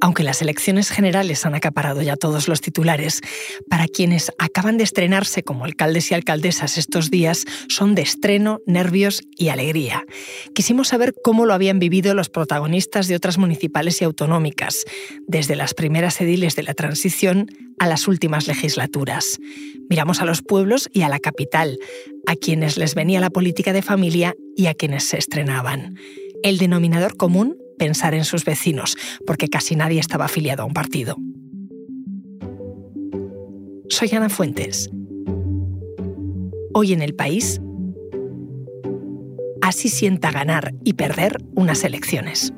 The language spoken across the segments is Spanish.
Aunque las elecciones generales han acaparado ya todos los titulares, para quienes acaban de estrenarse como alcaldes y alcaldesas estos días son de estreno, nervios y alegría. Quisimos saber cómo lo habían vivido los protagonistas de otras municipales y autonómicas, desde las primeras ediles de la transición a las últimas legislaturas. Miramos a los pueblos y a la capital, a quienes les venía la política de familia y a quienes se estrenaban. El denominador común pensar en sus vecinos, porque casi nadie estaba afiliado a un partido. Soy Ana Fuentes. Hoy en el país, así sienta ganar y perder unas elecciones.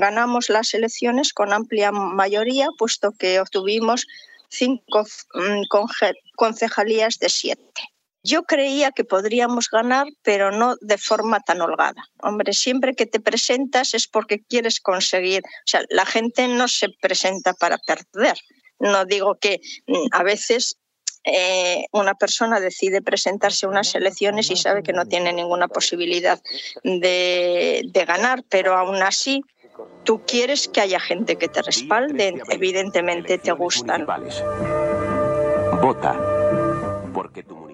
Ganamos las elecciones con amplia mayoría, puesto que obtuvimos cinco mm, concejalías de siete. Yo creía que podríamos ganar, pero no de forma tan holgada. Hombre, siempre que te presentas es porque quieres conseguir. O sea, la gente no se presenta para perder. No digo que mm, a veces eh, una persona decide presentarse a unas elecciones y sabe que no tiene ninguna posibilidad de, de ganar, pero aún así Tú quieres que haya gente que te respalde, evidentemente te gustan. Vota.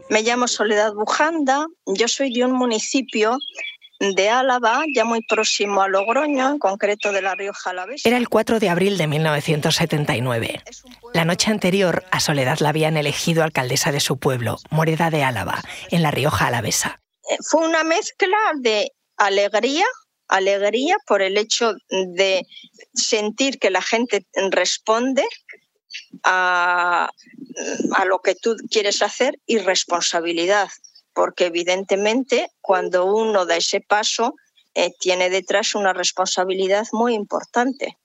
Me llamo Soledad Bujanda, yo soy de un municipio de Álava, ya muy próximo a Logroño, en concreto de la Rioja Alavesa. Era el 4 de abril de 1979. La noche anterior, a Soledad la habían elegido alcaldesa de su pueblo, Moreda de Álava, en la Rioja Alavesa. Eh, fue una mezcla de alegría, alegría por el hecho de sentir que la gente responde a, lo que tú quieres hacer y responsabilidad, porque evidentemente cuando uno da ese paso eh, tiene detrás una responsabilidad muy importante.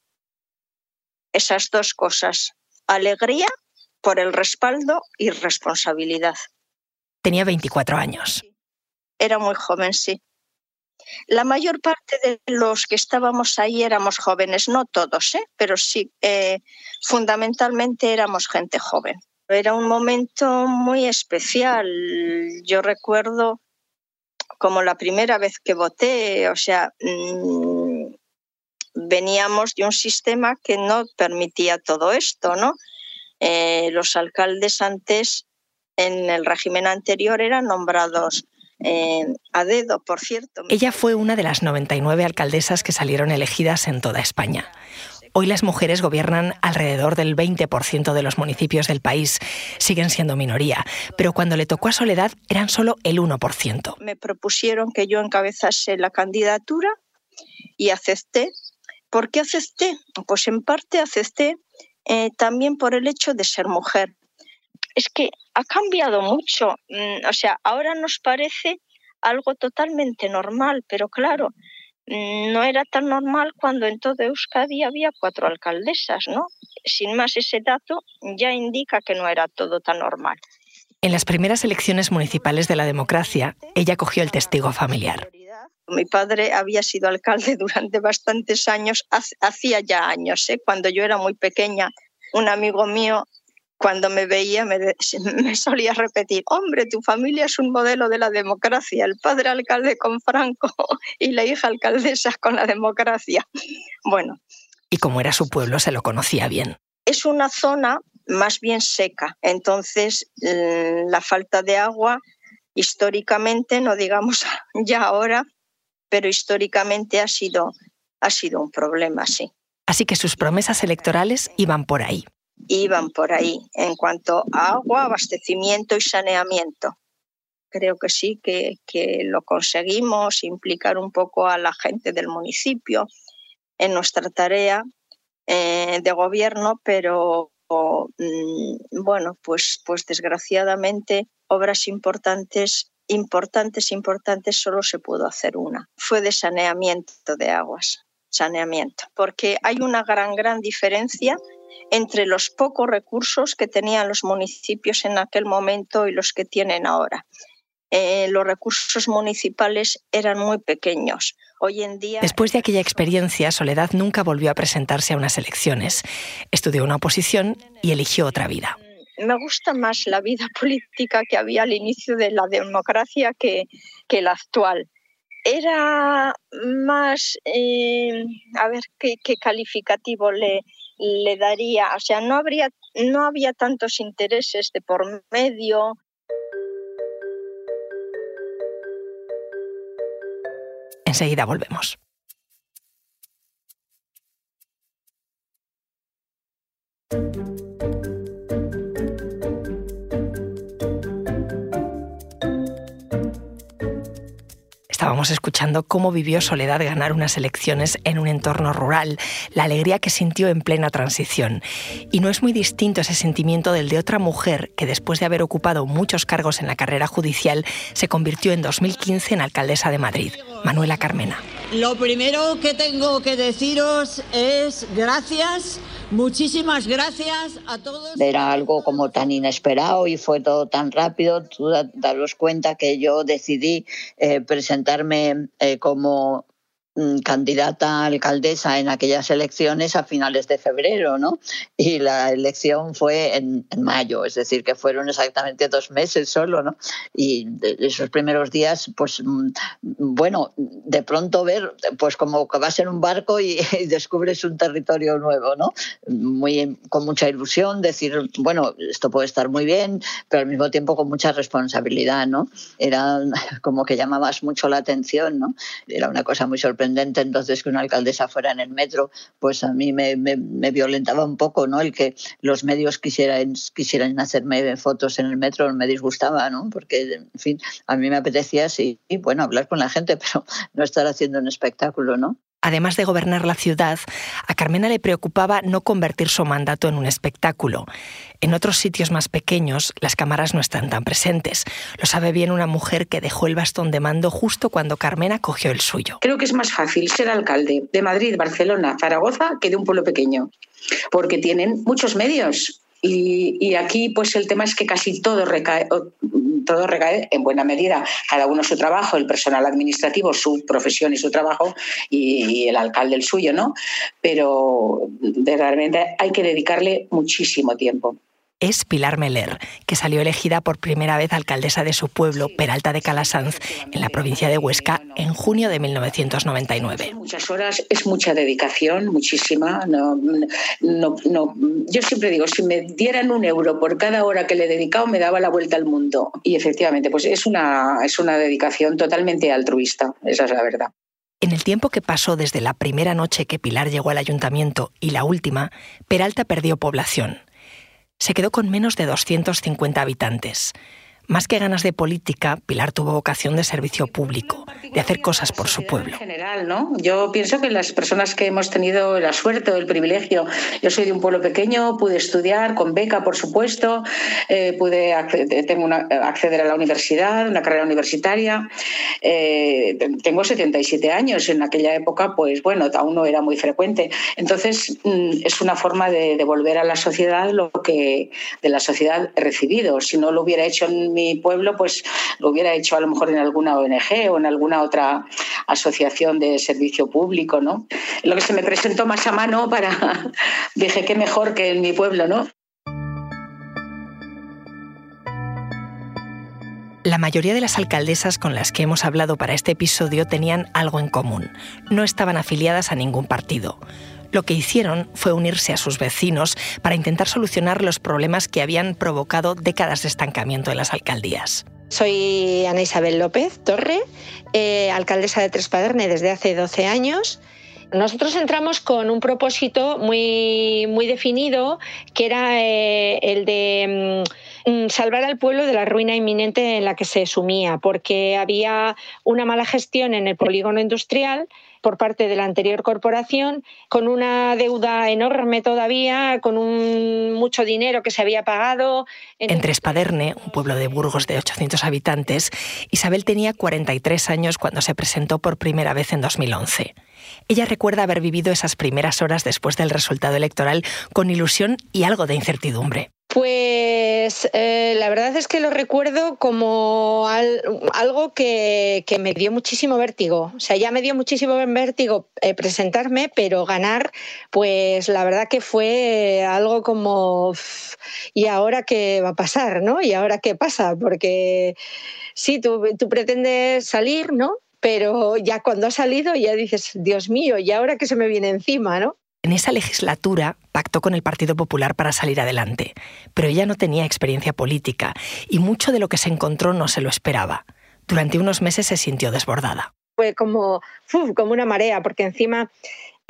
Esas dos cosas, alegría por el respaldo y responsabilidad. Tenía 24 años. Era muy joven, sí. La mayor parte de los que estábamos ahí éramos jóvenes, no todos, ¿eh? pero sí, eh, fundamentalmente éramos gente joven. Era un momento muy especial. Yo recuerdo como la primera vez que voté, o sea, mm, veníamos de un sistema que no permitía todo esto, ¿no? Eh, los alcaldes antes, en el régimen anterior, eran nombrados a dedo, por cierto. Ella fue una de las 99 alcaldesas que salieron elegidas en toda España. Hoy las mujeres gobiernan alrededor del 20% de los municipios del país. Siguen siendo minoría, pero cuando le tocó a Soledad eran solo el 1%. Me propusieron que yo encabezase la candidatura y acepté. ¿Por qué acepté? Pues en parte acepté eh, también por el hecho de ser mujer es que ha cambiado mucho. Mm, o sea, ahora nos parece algo totalmente normal, pero claro, mm, no era tan normal cuando en todo Euskadi había cuatro alcaldesas, ¿no? Sin más, ese dato ya indica que no era todo tan normal. En las primeras elecciones municipales de la democracia, ella cogió el testigo familiar. Mi padre había sido alcalde durante bastantes años, hacía ya años, ¿eh? cuando yo era muy pequeña. Un amigo mío cuando me veía me, me, solía repetir, hombre, tu familia es un modelo de la democracia, el padre alcalde con Franco y la hija alcaldesa con la democracia. Bueno. Y como era su pueblo, se lo conocía bien. Es una zona más bien seca, entonces la falta de agua históricamente, no digamos ya ahora, pero históricamente ha sido, ha sido un problema, sí. Así que sus promesas electorales iban por ahí iban por ahí en cuanto a agua, abastecimiento y saneamiento. Creo que sí, que, lo conseguimos, implicar un poco a la gente del municipio en nuestra tarea eh, de gobierno, pero mm, bueno, pues, pues desgraciadamente obras importantes, importantes, importantes, solo se pudo hacer una. Fue de saneamiento de aguas, saneamiento, porque hay una gran, gran diferencia entre los pocos recursos que tenían los municipios en aquel momento y los que tienen ahora. eh, los recursos municipales eran muy pequeños. Hoy en día. Después de aquella experiencia, Soledad nunca volvió a presentarse a unas elecciones. Estudió una oposición y eligió otra vida. Me gusta más la vida política que había al inicio de la democracia que, que la actual era más, eh, a ver qué, calificativo le, le, daría, o sea, no, habría, no había tantos intereses de por medio. Enseguida volvemos. Estábamos escuchando cómo vivió Soledad ganar unas elecciones en un entorno rural, la alegría que sintió en plena transición. Y no es muy distinto ese sentimiento del de otra mujer que después de haber ocupado muchos cargos en la carrera judicial se convirtió en 2015 en alcaldesa de Madrid, Manuela Carmena. Lo primero que tengo que deciros es gracias Muchísimas gracias a todos. Era algo como tan inesperado y fue todo tan rápido. Tú daros cuenta que yo decidí eh, presentarme eh, como candidata a alcaldesa en aquellas elecciones a finales de febrero, ¿no? Y la elección fue en, mayo, es decir, que fueron exactamente dos meses solo, ¿no? Y esos primeros días, pues, mm, bueno, de pronto ver, pues como que vas en un barco y, descubres un territorio nuevo, ¿no? Muy, con mucha ilusión, decir, bueno, esto puede estar muy bien, pero al mismo tiempo con mucha responsabilidad, ¿no? Era como que llamabas mucho la atención, ¿no? Era una cosa muy sorprendente entonces que una alcaldesa fuera en el metro, pues a mí me, violentaba un poco, ¿no? El que los medios quisieran, quisieran hacerme fotos en el metro me disgustaba, ¿no? Porque, en fin, a mí me apetecía, sí, bueno, hablar con la gente, pero no estar haciendo un espectáculo, ¿no? Además de gobernar la ciudad, a Carmena le preocupaba no convertir su mandato en un espectáculo. En otros sitios más pequeños, las cámaras no están tan presentes. Lo sabe bien una mujer que dejó el bastón de mando justo cuando Carmena cogió el suyo. Creo que es más fácil ser alcalde de Madrid, Barcelona, Zaragoza que de un pueblo pequeño, porque tienen muchos medios. Y, aquí, pues el tema es que casi todo recae, todo recae en buena medida, cada uno su trabajo, el personal administrativo, su profesión y su trabajo, y, el alcalde el suyo, ¿no? Pero realmente hay que dedicarle muchísimo tiempo es Pilar Meler, que salió elegida por primera vez alcaldesa de su pueblo, Peralta de Calasanz, en la provincia de Huesca, en junio de 1999. Muchas horas, es mucha dedicación, muchísima. No, no, yo siempre digo, si me dieran un euro por cada hora que le he dedicado, me daba la vuelta al mundo. Y efectivamente, pues es una, es una dedicación totalmente altruista, esa es la verdad. En el tiempo que pasó desde la primera noche que Pilar llegó al ayuntamiento y la última, Peralta perdió población se quedó con menos de 250 habitantes. Más que ganas de política, Pilar tuvo vocación de servicio público, de hacer cosas por su pueblo. general, ¿no? Yo pienso que las personas que hemos tenido la suerte o el privilegio, yo soy de un pueblo pequeño, pude estudiar con beca, por supuesto, eh, pude acceder, tengo acceder a la universidad, una carrera universitaria. Eh, tengo 77 años, en aquella época, pues bueno, aún no era muy frecuente. Entonces, mm, es una forma de devolver a la sociedad lo que de la sociedad he recibido. Si no lo hubiera hecho en mi pueblo, pues lo hubiera hecho a lo mejor en alguna ONG o en alguna otra asociación de servicio público, ¿no? Lo que se me presentó más a mano para, dije, qué mejor que en mi pueblo, ¿no? La mayoría de las alcaldesas con las que hemos hablado para este episodio tenían algo en común. No estaban afiliadas a ningún partido. Lo que hicieron fue unirse a sus vecinos para intentar solucionar los problemas que habían provocado décadas de estancamiento en las alcaldías. Soy Ana Isabel López Torre, eh, alcaldesa de Trespaderne desde hace 12 años. Nosotros entramos con un propósito muy, muy definido, que era eh, el de mm, mm, salvar al pueblo de la ruina inminente en la que se sumía, porque había una mala gestión en el polígono industrial por parte de la anterior corporación, con una deuda enorme todavía, con un mucho dinero que se había pagado. En Trespaderne, un pueblo de Burgos de 800 habitantes, Isabel tenía 43 años cuando se presentó por primera vez en 2011. Ella recuerda haber vivido esas primeras horas después del resultado electoral con ilusión y algo de incertidumbre. Pues eh, la verdad es que lo recuerdo como algo que, me dio muchísimo vértigo. O sea, ya me dio muchísimo vértigo eh, presentarme, pero ganar, pues la verdad que fue algo como, ¿y ahora qué va a pasar? ¿no? ¿Y ahora qué pasa? Porque sí, tú, tú pretendes salir, ¿no? Pero ya cuando has salido ya dices, Dios mío, ¿y ahora qué se me viene encima? ¿no? En esa legislatura pactó con el Partido Popular para salir adelante, pero ella no tenía experiencia política y mucho de lo que se encontró no se lo esperaba. Durante unos meses se sintió desbordada. Fue como, como una marea, porque encima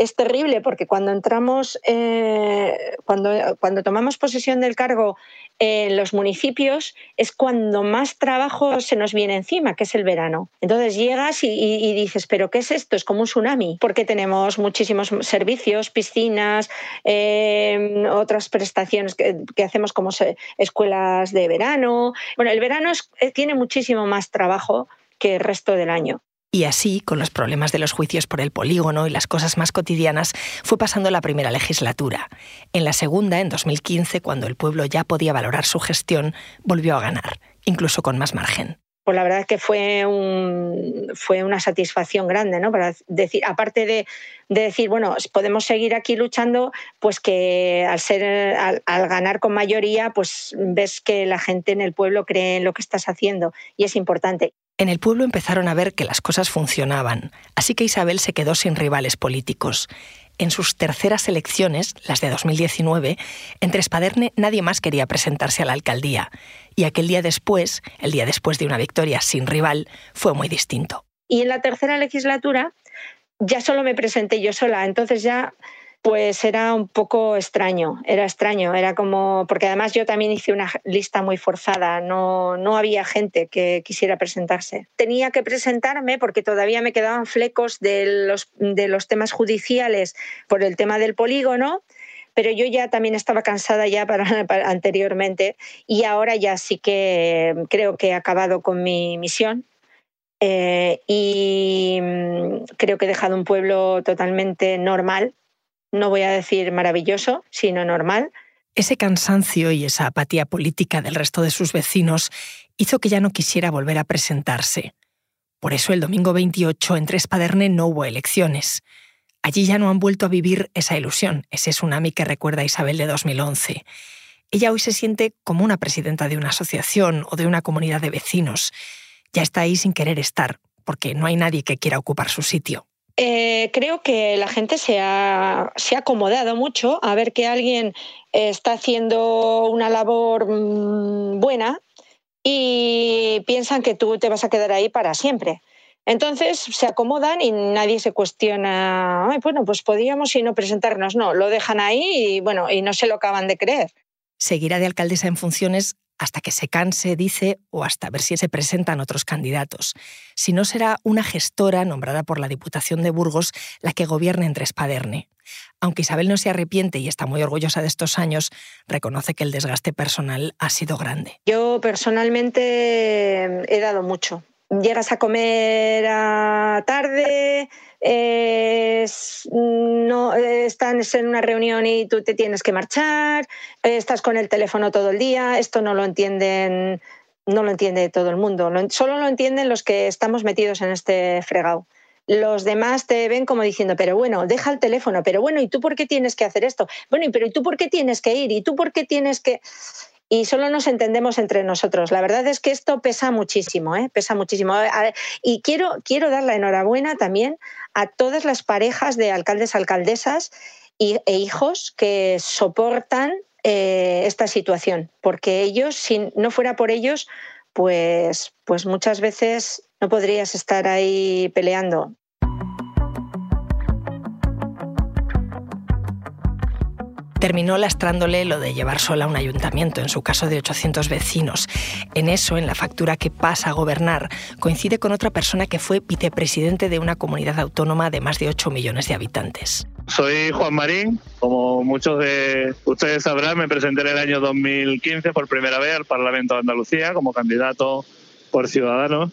es terrible porque cuando entramos, eh, cuando, cuando tomamos posesión del cargo en los municipios, es cuando más trabajo se nos viene encima, que es el verano. Entonces llegas y, dices, ¿pero qué es esto? Es como un tsunami, porque tenemos muchísimos servicios, piscinas, eh, otras prestaciones que, hacemos como escuelas de verano. Bueno, el verano eh, tiene muchísimo más trabajo que el resto del año. Y así, con los problemas de los juicios por el polígono y las cosas más cotidianas, fue pasando la primera legislatura. En la segunda, en 2015, cuando el pueblo ya podía valorar su gestión, volvió a ganar, incluso con más margen. Pues la verdad es que fue, un, fue una satisfacción grande, ¿no? Para decir, aparte de, decir, bueno, podemos seguir aquí luchando, pues que al ser, al, al, ganar con mayoría, pues ves que la gente en el pueblo cree en lo que estás haciendo y es importante. En el pueblo empezaron a ver que las cosas funcionaban, así que Isabel se quedó sin rivales políticos. En sus terceras elecciones, las de 2019, entre Espaderne nadie más quería presentarse a la alcaldía, y aquel día después, el día después de una victoria sin rival, fue muy distinto. Y en la tercera legislatura ya solo me presenté yo sola, entonces ya pues era un poco extraño, era extraño, era como, porque además yo también hice una lista muy forzada, no, no había gente que quisiera presentarse. Tenía que presentarme porque todavía me quedaban flecos de los, de los temas judiciales por el tema del polígono, pero yo ya también estaba cansada ya para, anteriormente y ahora ya sí que creo que he acabado con mi misión eh, y mm, creo que he dejado un pueblo totalmente normal no voy a decir maravilloso, sino normal. Ese cansancio y esa apatía política del resto de sus vecinos hizo que ya no quisiera volver a presentarse. Por eso el domingo 28 en Tres Paderne no hubo elecciones. Allí ya no han vuelto a vivir esa ilusión, ese tsunami que recuerda a Isabel de 2011. Ella hoy se siente como una presidenta de una asociación o de una comunidad de vecinos. Ya está ahí sin querer estar, porque no hay nadie que quiera ocupar su sitio. Eh, creo que la gente se ha, acomodado mucho a ver que alguien está haciendo una labor mm, buena y piensan que tú te vas a quedar ahí para siempre. Entonces se acomodan y nadie se cuestiona, bueno, pues podríamos y no presentarnos. No, lo dejan ahí y bueno, y no se lo acaban de creer. Seguirá de alcaldesa en funciones hasta que se canse, dice, o hasta ver si se presentan otros candidatos. Si no, será una gestora nombrada por la Diputación de Burgos la que gobierne entre Espaderne. Aunque Isabel no se arrepiente y está muy orgullosa de estos años, reconoce que el desgaste personal ha sido grande. Yo personalmente he dado mucho. Llegas a comer a tarde, no estás en una reunión y tú te tienes que marchar, estás con el teléfono todo el día, esto no lo entienden, no lo entiende todo el mundo, solo lo entienden los que estamos metidos en este fregado. Los demás te ven como diciendo, pero bueno, deja el teléfono, pero bueno, ¿y tú por qué tienes que hacer esto? Bueno, pero ¿y tú por qué tienes que ir? ¿Y tú por qué tienes que...? Y solo nos entendemos entre nosotros. La verdad es que esto pesa muchísimo, ¿eh? pesa muchísimo. Y quiero, quiero dar la enhorabuena también a todas las parejas de alcaldes, alcaldesas e hijos que soportan eh, esta situación, porque ellos, si no fuera por ellos, pues, pues muchas veces no podrías estar ahí peleando. Terminó lastrándole lo de llevar sola un ayuntamiento, en su caso de 800 vecinos. En eso, en la factura que pasa a gobernar, coincide con otra persona que fue vicepresidente de una comunidad autónoma de más de 8 millones de habitantes. Soy Juan Marín, como muchos de ustedes sabrán, me presenté en el año 2015 por primera vez al Parlamento de Andalucía como candidato por Ciudadanos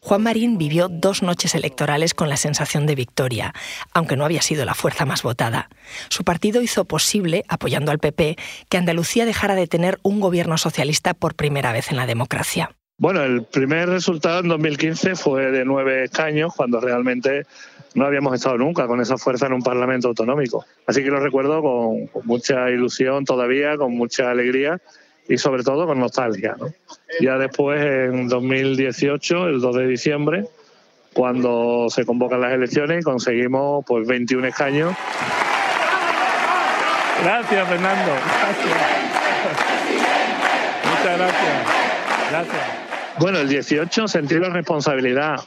Juan Marín vivió dos noches electorales con la sensación de victoria, aunque no había sido la fuerza más votada. Su partido hizo posible, apoyando al PP, que Andalucía dejara de tener un gobierno socialista por primera vez en la democracia. Bueno, el primer resultado en 2015 fue de nueve escaños, cuando realmente no habíamos estado nunca con esa fuerza en un Parlamento autonómico. Así que lo recuerdo con, mucha ilusión todavía, con mucha alegría y sobre todo con nostalgia. Ya después, en 2018, el 2 de diciembre, cuando se convocan las elecciones, conseguimos pues 21 escaños. Gracias, Fernando. Muchas gracias. Gracias. Bueno, el 18 sentí la responsabilidad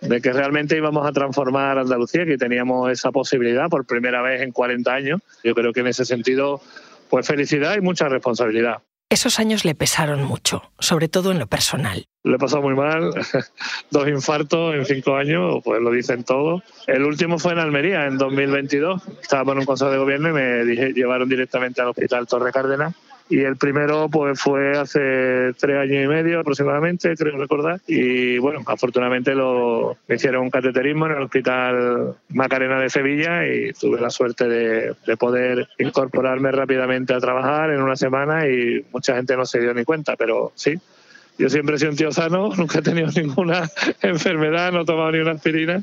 de que realmente íbamos a transformar Andalucía, que teníamos esa posibilidad por primera vez en 40 años. Yo creo que en ese sentido, pues felicidad y mucha responsabilidad. Esos años le pesaron mucho, sobre todo en lo personal. Le he pasado muy mal, dos infartos en cinco años, pues lo dicen todos. El último fue en Almería, en 2022. Estaba en un consejo de gobierno y me llevaron directamente al hospital Torre Cárdenas y el primero pues fue hace tres años y medio aproximadamente, creo recordar, y bueno, afortunadamente lo, me hicieron un cateterismo en el Hospital Macarena de Sevilla y tuve la suerte de, de poder incorporarme rápidamente a trabajar en una semana y mucha gente no se dio ni cuenta, pero sí, yo siempre he sido un tío sano, nunca he tenido ninguna enfermedad, no he tomado ni una aspirina.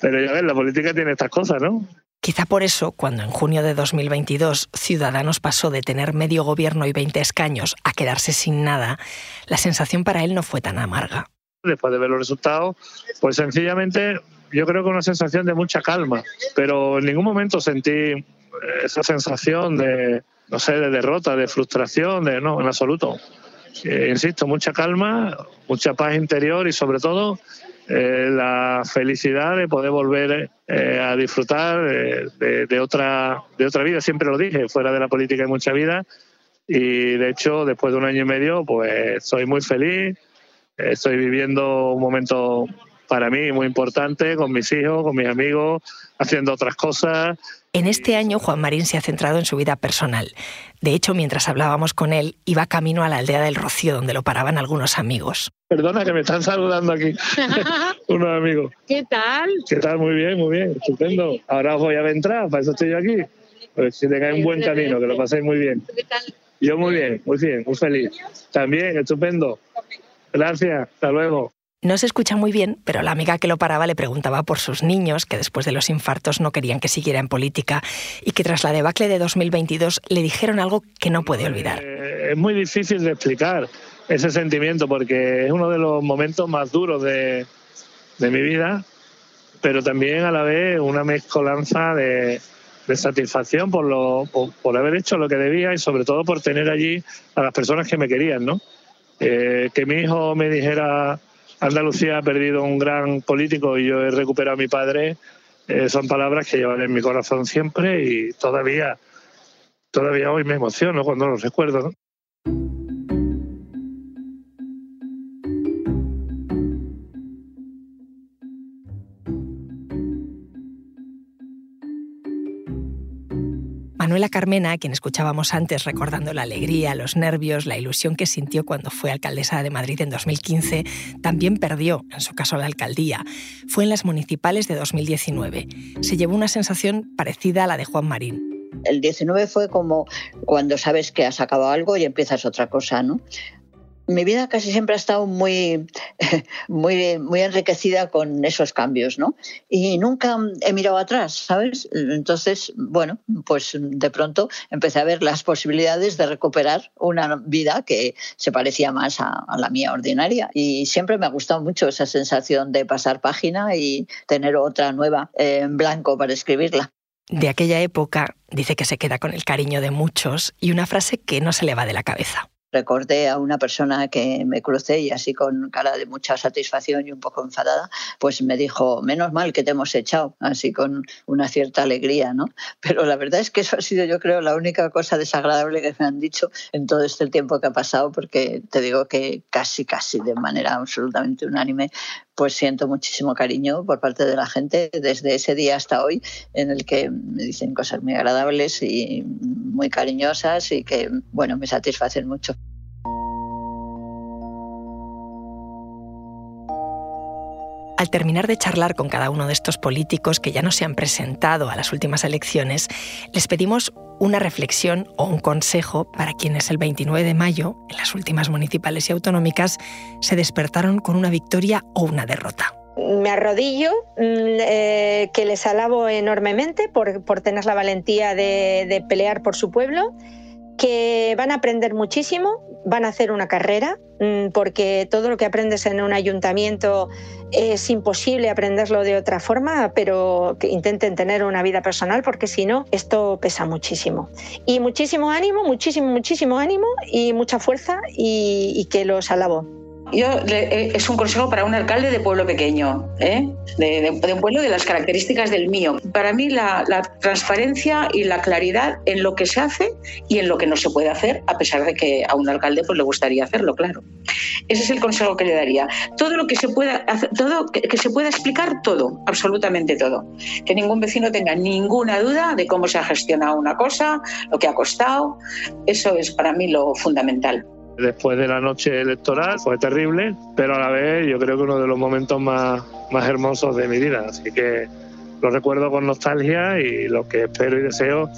Pero ya ves, la política tiene estas cosas, ¿no? Quizá por eso, cuando en junio de 2022 Ciudadanos pasó de tener medio gobierno y 20 escaños a quedarse sin nada, la sensación para él no fue tan amarga. Después de ver los resultados, pues sencillamente yo creo que una sensación de mucha calma, pero en ningún momento sentí esa sensación de, no sé, de derrota, de frustración, de no, en absoluto. Eh, insisto, mucha calma, mucha paz interior y sobre todo eh, la felicidad de poder volver eh, a disfrutar de, otra, de otra vida. Siempre lo dije, fuera de la política hay mucha vida y de hecho después de un año y medio pues soy muy feliz, estoy viviendo un momento para mí muy importante con mis hijos, con mis amigos, haciendo otras cosas. En este año Juan Marín se ha centrado en su vida personal. De hecho, mientras hablábamos con él, iba camino a la aldea del Rocío, donde lo paraban algunos amigos. Perdona que me están saludando aquí unos amigos. ¿Qué tal? ¿Qué tal? Muy bien, muy bien, estupendo. Ahora os voy a entrar, para eso estoy yo aquí. Pues que tengáis un buen camino, que lo paséis muy bien. ¿Qué tal? Yo muy bien, muy bien, muy feliz. También, estupendo. Gracias, hasta luego. No se escucha muy bien, pero la amiga que lo paraba le preguntaba por sus niños, que después de los infartos no querían que siguiera en política, y que tras la debacle de 2022 le dijeron algo que no puede olvidar. Eh, es muy difícil de explicar ese sentimiento, porque es uno de los momentos más duros de, mi vida, pero también a la vez una mezcolanza de, satisfacción por, lo, por, haber hecho lo que debía y sobre todo por tener allí a las personas que me querían, ¿no? Eh, que mi hijo me dijera Andalucía ha perdido un gran político y yo he recuperado a mi padre, eh, son palabras que llevan en mi corazón siempre y todavía, todavía hoy me emociono cuando los recuerdo. Manuela Carmena, a quien escuchábamos antes recordando la alegría, los nervios, la ilusión que sintió cuando fue alcaldesa de Madrid en 2015, también perdió, en su caso, la alcaldía. Fue en las municipales de 2019. Se llevó una sensación parecida a la de Juan Marín. El 19 fue como cuando sabes que has acabado algo y empiezas otra cosa, ¿no? Mi vida casi siempre ha estado muy, muy, muy enriquecida con esos cambios, ¿no? Y nunca he mirado atrás, ¿sabes? Entonces, bueno, pues de pronto empecé a ver las posibilidades de recuperar una vida que se parecía más a, la mía ordinaria. Y siempre me ha gustado mucho esa sensación de pasar página y tener otra nueva en blanco para escribirla. De aquella época dice que se queda con el cariño de muchos y una frase que no se le va de la cabeza recordé a una persona que me crucé y así con cara de mucha satisfacción y un poco enfadada, pues me dijo, menos mal que te hemos echado, así con una cierta alegría, ¿no? Pero la verdad es que eso ha sido, yo creo, la única cosa desagradable que me han dicho en todo este tiempo que ha pasado, porque te digo que casi, casi de manera absolutamente unánime pues siento muchísimo cariño por parte de la gente desde ese día hasta hoy en el que me dicen cosas muy agradables y muy cariñosas y que, bueno, me satisfacen mucho. Al terminar de charlar con cada uno de estos políticos que ya no se han presentado a las últimas elecciones, les pedimos una reflexión o un consejo para quienes el 29 de mayo, en las últimas municipales y autonómicas, se despertaron con una victoria o una derrota. Me arrodillo, mm, eh, que les alabo enormemente por, tener la valentía de, pelear por su pueblo, que van a aprender muchísimo, van a hacer una carrera, mm, porque todo lo que aprendes en un ayuntamiento es imposible aprenderlo de otra forma, pero que intenten tener una vida personal, porque si no, esto pesa muchísimo. Y muchísimo ánimo, muchísimo, muchísimo ánimo y mucha fuerza y que los alabo. Yo, eh, es un consejo para un alcalde de pueblo pequeño, ¿eh? de, un pueblo de las características del mío. Para mí la, transparencia y la claridad en lo que se hace y en lo que no se puede hacer, a pesar de que a un alcalde pues, le gustaría hacerlo, claro. Ese es el consejo que le daría. Todo lo que se pueda hacer, todo que, se pueda explicar todo, absolutamente todo. Que ningún vecino tenga ninguna duda de cómo se ha gestionado una cosa, lo que ha costado. Eso es para mí lo fundamental después de la noche electoral. Fue terrible, pero a la vez yo creo que uno de los momentos más, más hermosos de mi vida. Así que lo recuerdo con nostalgia y lo que espero y deseo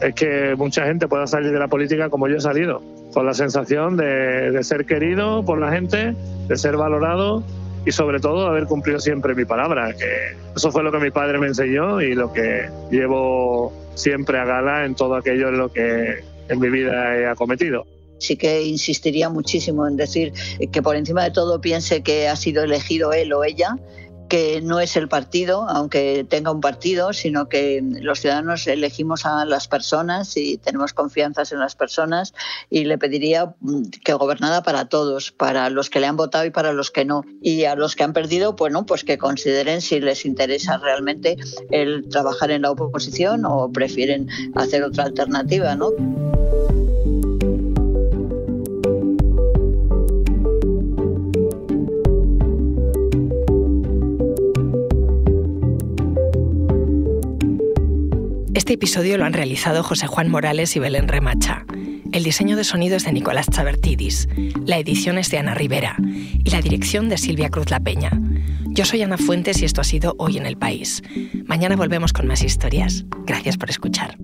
es que mucha gente pueda salir de la política como yo he salido, con la sensación de, de ser querido por la gente, de ser valorado y sobre todo haber cumplido siempre mi palabra, que eso fue lo que mi padre me enseñó y lo que llevo siempre a gala en todo aquello en lo que en mi vida he acometido sí que insistiría muchísimo en decir que por encima de todo piense que ha sido elegido él o ella que no es el partido, aunque tenga un partido, sino que los ciudadanos elegimos a las personas y tenemos confianza en las personas y le pediría que gobernara para todos, para los que le han votado y para los que no. Y a los que han perdido, bueno, pues que consideren si les interesa realmente el trabajar en la oposición o prefieren hacer otra alternativa, ¿no? Este episodio lo han realizado José Juan Morales y Belén Remacha. El diseño de sonido es de Nicolás Chabertidis, la edición es de Ana Rivera y la dirección de Silvia Cruz La Peña. Yo soy Ana Fuentes y esto ha sido Hoy en el País. Mañana volvemos con más historias. Gracias por escuchar.